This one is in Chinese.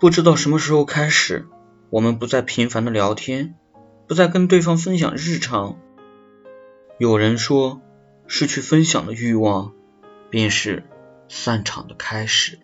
不知道什么时候开始我们不再频繁的聊天不再跟对方分享日常。有人说失去分享的欲望便是散场的开始。